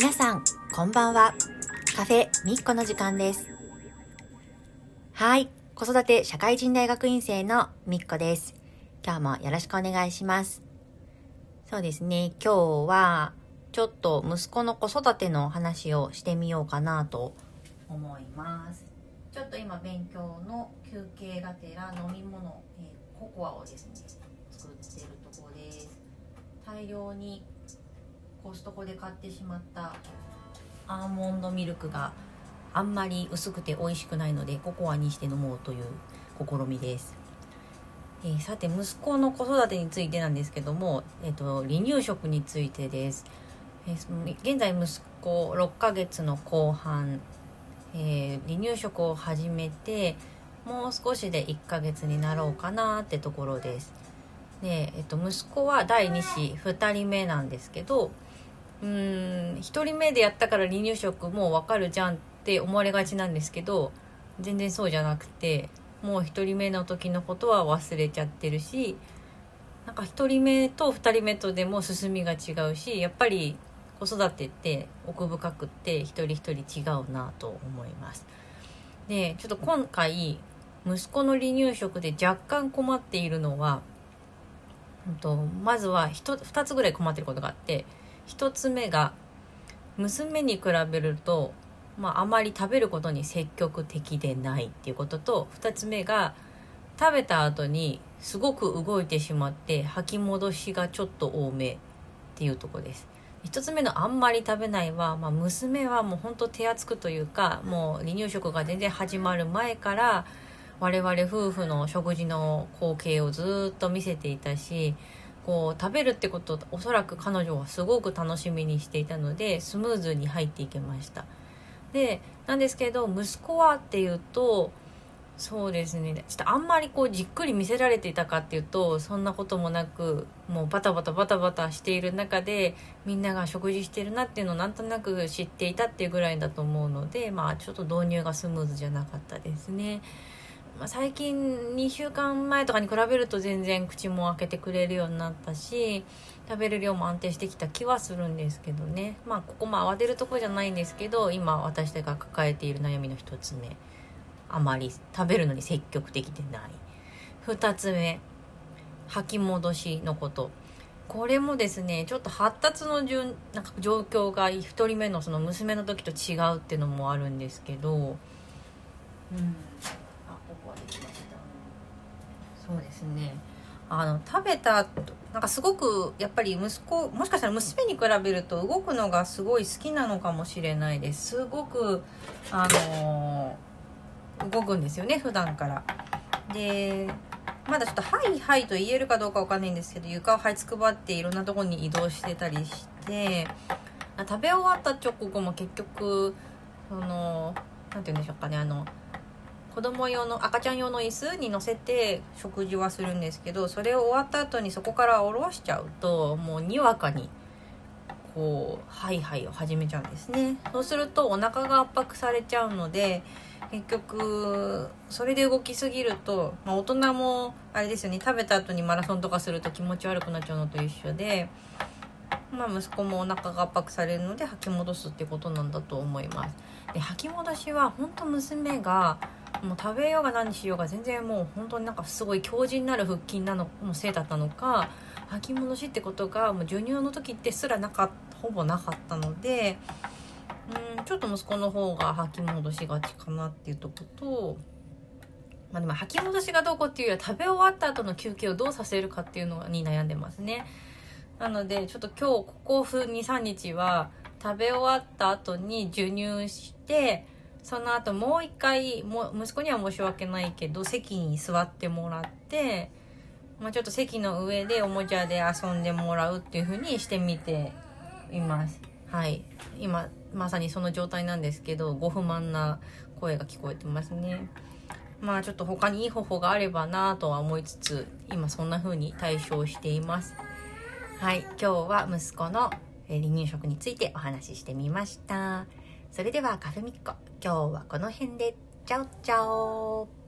皆さん、こんばんは。カフェみっこの時間です。はい。子育て社会人大学院生のみっこです。今日もよろしくお願いします。そうですね。今日は、ちょっと息子の子育ての話をしてみようかなと思います。ちょっと今勉強の休憩がてら飲み物、えーココアをですね、作ってるところです。大量にコストコで買ってしまったアーモンドミルクがあんまり薄くて美味しくないのでココアにして飲もうという試みです、えーさて息子の子育てについてなんですけども、えー、と離乳食についてです、えー現在息子6ヶ月の後半、えー離乳食を始めてもう少しで1ヶ月になろうかなってところです。で、えっと、息子は第2子2人目なんですけどうん1人目でやったから離乳食もう分かるじゃんって思われがちなんですけど全然そうじゃなくてもう1人目の時のことは忘れちゃってるしなんか1人目と2人目とでも進みが違うしやっぱり子育てって奥深くって一人一人違うなと思います。でちょっと今回息子の離乳食で若干困っているのはうんとまずは 2, つぐらい困ってることがあって1つ目が娘に比べると、まあ、あまり食べることに積極的でないっていうことと2つ目が食べた後にすごく動いてしまって吐き戻しがちょっと多めっていうとこです。1つ目のあんまり食べないは、まあ、娘はもうほんと手厚くというかもう離乳食が全然始まる前から我々夫婦の食事の光景をずっと見せていたしこう食べるってことをおそらく彼女はすごく楽しみにしていたのでスムーズに入っていけましたでなんですけど息子はっていうとそうですねちょっとあんまりこうじっくり見せられていたかっていうとそんなこともなくもうバタバタバタバタしている中でみんなが食事してるなっていうのをなんとなく知っていたっていうぐらいだと思うのでまあちょっと導入がスムーズじゃなかったですね。まあ、最近2週間前とかに比べると全然口も開けてくれるようになったし食べる量も安定してきた気はするんですけどね。まあここも慌てるとこじゃないんですけど今私たちが抱えている悩みの1つ目。あまり食べるのに積極的でない。2つ目。吐き戻しのこと。これもですねちょっと発達の順なんか状況が1人目のその娘の時と違うっていうのもあるんですけど。うん。あここはできましたそうですね。あの食べた後なんかすごくやっぱり息子もしかしたら娘に比べると動くのがすごい好きなのかもしれないです。すごくあの動くんですよね普段から。でまだちょっと「はいはい」と言えるかどうかわかんないんですけど床を這いつくばっていろんなとこに移動してたりして食べ終わった直後も結局そのなんて言うんでしょうかねあの子供用の赤ちゃん用の椅子に乗せて食事はするんですけどそれを終わった後にそこから下ろしちゃうともうにわかにこうハイハイを始めちゃうんですね。そうするとお腹が圧迫されちゃうので結局それで動きすぎると、まあ、大人もあれですよね。食べた後にマラソンとかすると気持ち悪くなっちゃうのと一緒で、まあ、息子もお腹が圧迫されるので吐き戻すってことなんだと思います。で吐き戻しは本当娘がもう食べようが何しようが全然もう本当になんかすごい強靭なる腹筋なののせいだったのか吐き戻しってことがもう授乳の時ってすらなかほぼなかったのでうんちょっと息子の方が吐き戻しがちかなっていうとこと、まあ、でも吐き戻しがどうこうっていうよりは食べ終わった後の休憩をどうさせるかっていうのに悩んでますね。なのでちょっと今日ここ23日は食べ終わった後に授乳してその後もう一回も息子には申し訳ないけど席に座ってもらって、まあ、ちょっと席の上でおもちゃで遊んでもらうっていう風にしてみています。はい。今まさにその状態なんですけどご不満な声が聞こえてますね。まあちょっと他にいい方法があればなとは思いつつ今そんな風に対処しています。はい。今日は息子の離乳食についてお話ししてみました。それではカフェミッコ。今日はこの辺で。チャオチャオ。